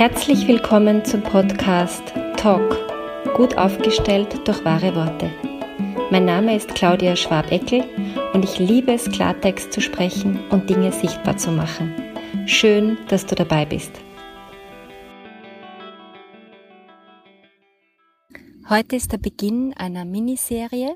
Herzlich willkommen zum Podcast Talk, gut aufgestellt durch wahre Worte. Mein Name ist Claudia Schwabeckel und ich liebe es, Klartext zu sprechen und Dinge sichtbar zu machen. Schön, dass du dabei bist. Heute ist der Beginn einer Miniserie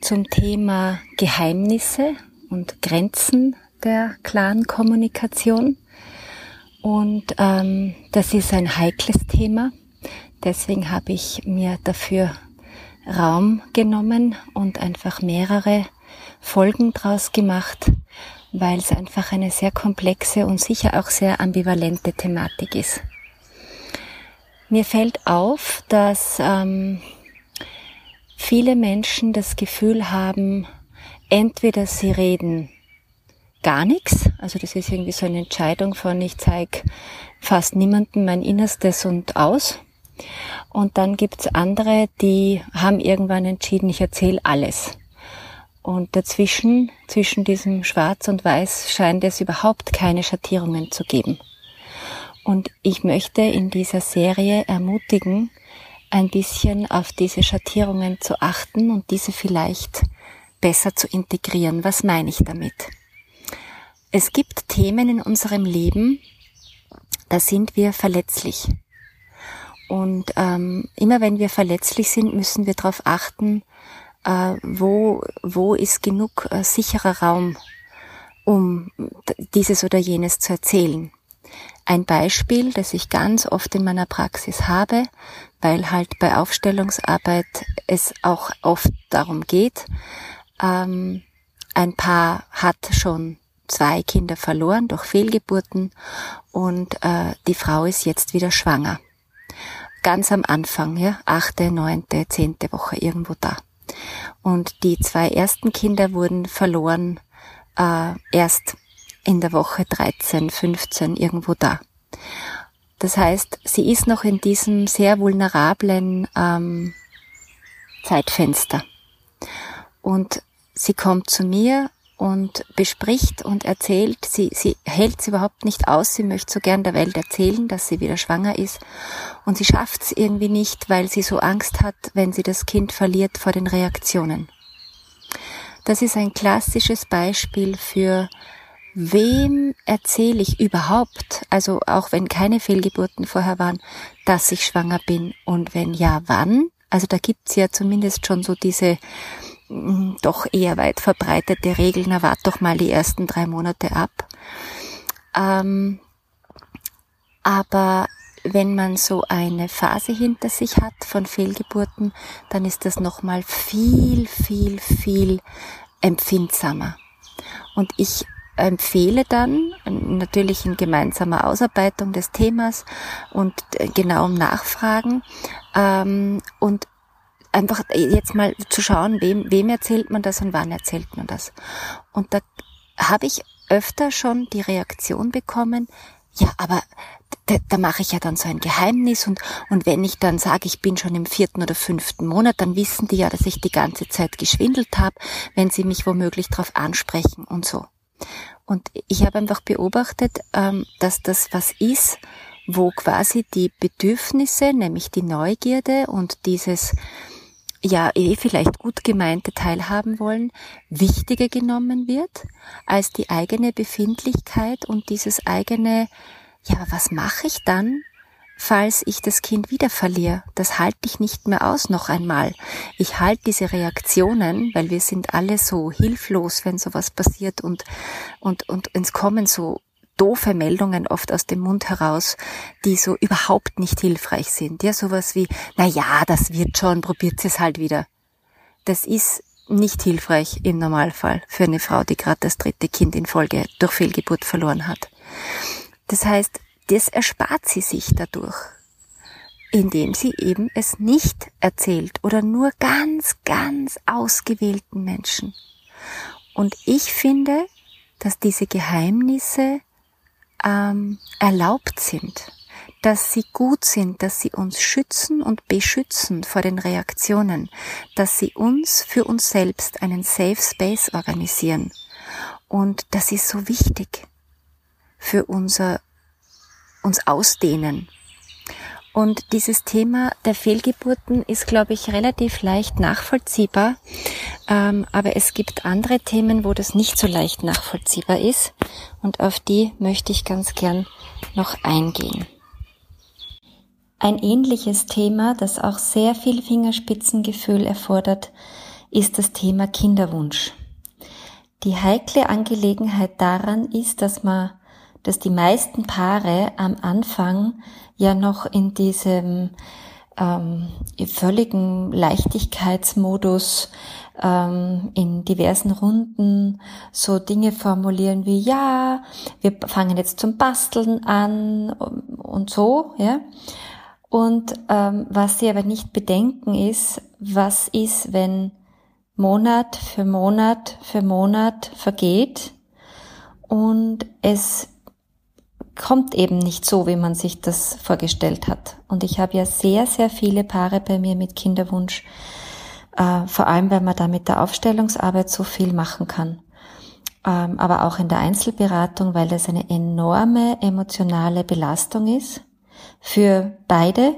zum Thema Geheimnisse und Grenzen der klaren Kommunikation. Und ähm, das ist ein heikles Thema. Deswegen habe ich mir dafür Raum genommen und einfach mehrere Folgen draus gemacht, weil es einfach eine sehr komplexe und sicher auch sehr ambivalente Thematik ist. Mir fällt auf, dass ähm, viele Menschen das Gefühl haben, entweder sie reden gar nichts. Also das ist irgendwie so eine Entscheidung von, ich zeige fast niemandem mein Innerstes und aus. Und dann gibt's andere, die haben irgendwann entschieden, ich erzähle alles. Und dazwischen, zwischen diesem Schwarz und Weiß, scheint es überhaupt keine Schattierungen zu geben. Und ich möchte in dieser Serie ermutigen, ein bisschen auf diese Schattierungen zu achten und diese vielleicht besser zu integrieren. Was meine ich damit? Es gibt Themen in unserem Leben, da sind wir verletzlich. Und ähm, immer wenn wir verletzlich sind, müssen wir darauf achten, äh, wo, wo ist genug äh, sicherer Raum, um dieses oder jenes zu erzählen. Ein Beispiel, das ich ganz oft in meiner Praxis habe, weil halt bei Aufstellungsarbeit es auch oft darum geht, ähm, ein Paar hat schon zwei Kinder verloren durch Fehlgeburten und äh, die Frau ist jetzt wieder schwanger. Ganz am Anfang, ja, achte, neunte, zehnte Woche irgendwo da. Und die zwei ersten Kinder wurden verloren äh, erst in der Woche 13, 15 irgendwo da. Das heißt, sie ist noch in diesem sehr vulnerablen ähm, Zeitfenster. Und sie kommt zu mir und bespricht und erzählt. Sie, sie hält es überhaupt nicht aus. Sie möchte so gern der Welt erzählen, dass sie wieder schwanger ist. Und sie schafft es irgendwie nicht, weil sie so Angst hat, wenn sie das Kind verliert vor den Reaktionen. Das ist ein klassisches Beispiel für wem erzähle ich überhaupt, also auch wenn keine Fehlgeburten vorher waren, dass ich schwanger bin und wenn ja, wann? Also da gibt's ja zumindest schon so diese doch eher weit verbreitete Regel, na wart doch mal die ersten drei Monate ab. Ähm, aber wenn man so eine Phase hinter sich hat von Fehlgeburten, dann ist das nochmal viel, viel, viel empfindsamer. Und ich empfehle dann natürlich in gemeinsamer Ausarbeitung des Themas und äh, genauem Nachfragen ähm, und einfach jetzt mal zu schauen, wem, wem erzählt man das und wann erzählt man das. Und da habe ich öfter schon die Reaktion bekommen, ja, aber da, da mache ich ja dann so ein Geheimnis und, und wenn ich dann sage, ich bin schon im vierten oder fünften Monat, dann wissen die ja, dass ich die ganze Zeit geschwindelt habe, wenn sie mich womöglich darauf ansprechen und so. Und ich habe einfach beobachtet, ähm, dass das was ist, wo quasi die Bedürfnisse, nämlich die Neugierde und dieses ja eh vielleicht gut gemeinte teilhaben wollen, wichtiger genommen wird als die eigene Befindlichkeit und dieses eigene, ja, was mache ich dann, falls ich das Kind wieder verliere? Das halte ich nicht mehr aus noch einmal. Ich halte diese Reaktionen, weil wir sind alle so hilflos, wenn sowas passiert und, und, und uns kommen so doofe Meldungen oft aus dem Mund heraus, die so überhaupt nicht hilfreich sind. Ja, sowas wie, na ja, das wird schon, probiert es halt wieder. Das ist nicht hilfreich im Normalfall für eine Frau, die gerade das dritte Kind in Folge durch Fehlgeburt verloren hat. Das heißt, das erspart sie sich dadurch, indem sie eben es nicht erzählt oder nur ganz, ganz ausgewählten Menschen. Und ich finde, dass diese Geheimnisse ähm, erlaubt sind, dass sie gut sind, dass sie uns schützen und beschützen vor den Reaktionen, dass sie uns für uns selbst einen Safe Space organisieren. Und das ist so wichtig für unser uns ausdehnen. Und dieses Thema der Fehlgeburten ist, glaube ich, relativ leicht nachvollziehbar. Ähm, aber es gibt andere Themen, wo das nicht so leicht nachvollziehbar ist. Und auf die möchte ich ganz gern noch eingehen. Ein ähnliches Thema, das auch sehr viel Fingerspitzengefühl erfordert, ist das Thema Kinderwunsch. Die heikle Angelegenheit daran ist, dass man, dass die meisten Paare am Anfang ja noch in diesem ähm, völligen Leichtigkeitsmodus ähm, in diversen Runden so Dinge formulieren wie ja, wir fangen jetzt zum Basteln an und so, ja. Und ähm, was sie aber nicht bedenken ist, was ist, wenn Monat für Monat für Monat vergeht und es kommt eben nicht so, wie man sich das vorgestellt hat. Und ich habe ja sehr, sehr viele Paare bei mir mit Kinderwunsch, äh, vor allem weil man da mit der Aufstellungsarbeit so viel machen kann. Ähm, aber auch in der Einzelberatung, weil das eine enorme emotionale Belastung ist für beide,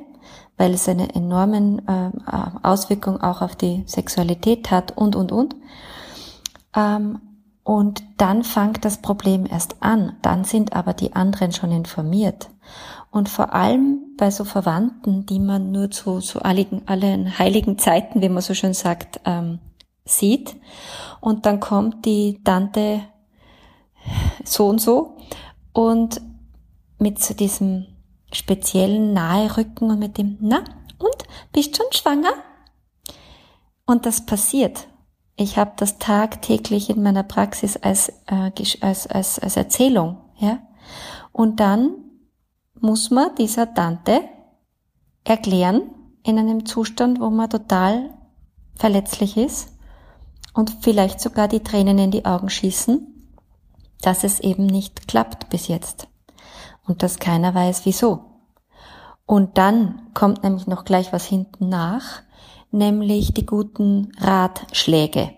weil es eine enorme äh, Auswirkung auch auf die Sexualität hat und, und, und. Ähm, und dann fängt das Problem erst an. Dann sind aber die anderen schon informiert. Und vor allem bei so Verwandten, die man nur zu, zu allen, allen heiligen Zeiten, wie man so schön sagt, ähm, sieht. Und dann kommt die Tante so und so und mit so diesem speziellen Naherücken und mit dem, na, und, bist schon schwanger? Und das passiert. Ich habe das tagtäglich in meiner Praxis als, äh, als, als, als Erzählung. Ja? Und dann muss man dieser Tante erklären, in einem Zustand, wo man total verletzlich ist und vielleicht sogar die Tränen in die Augen schießen, dass es eben nicht klappt bis jetzt und dass keiner weiß wieso. Und dann kommt nämlich noch gleich was hinten nach, nämlich die guten Ratschläge.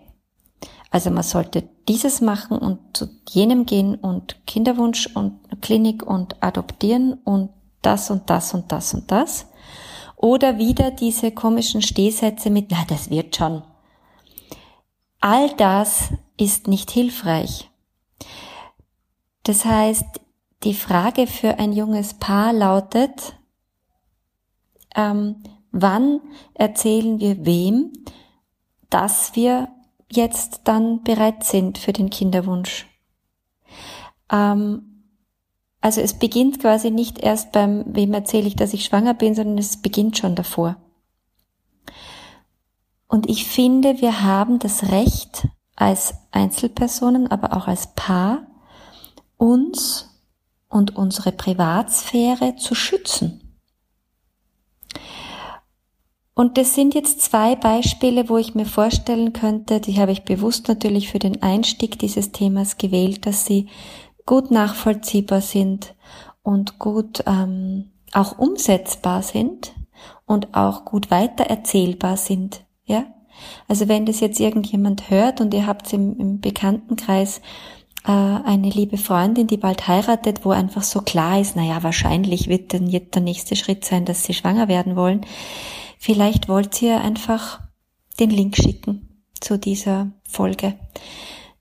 Also man sollte dieses machen und zu jenem gehen und Kinderwunsch und Klinik und adoptieren und das und das und das und das. Oder wieder diese komischen Stehsätze mit, na, das wird schon. All das ist nicht hilfreich. Das heißt, die Frage für ein junges Paar lautet, ähm, wann erzählen wir wem, dass wir jetzt dann bereit sind für den Kinderwunsch. Ähm, also es beginnt quasi nicht erst beim, wem erzähle ich, dass ich schwanger bin, sondern es beginnt schon davor. Und ich finde, wir haben das Recht als Einzelpersonen, aber auch als Paar, uns und unsere Privatsphäre zu schützen. Und das sind jetzt zwei Beispiele, wo ich mir vorstellen könnte, die habe ich bewusst natürlich für den Einstieg dieses Themas gewählt, dass sie gut nachvollziehbar sind und gut ähm, auch umsetzbar sind und auch gut weitererzählbar sind. Ja, also wenn das jetzt irgendjemand hört und ihr habt im, im Bekanntenkreis äh, eine liebe Freundin, die bald heiratet, wo einfach so klar ist, naja, wahrscheinlich wird dann jetzt der nächste Schritt sein, dass sie schwanger werden wollen Vielleicht wollt ihr einfach den Link schicken zu dieser Folge,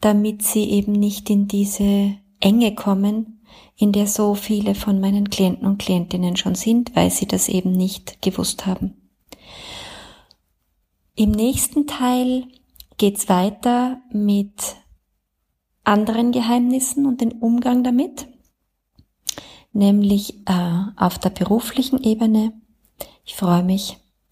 damit sie eben nicht in diese Enge kommen, in der so viele von meinen Klienten und Klientinnen schon sind, weil sie das eben nicht gewusst haben. Im nächsten Teil geht's weiter mit anderen Geheimnissen und den Umgang damit, nämlich äh, auf der beruflichen Ebene. Ich freue mich,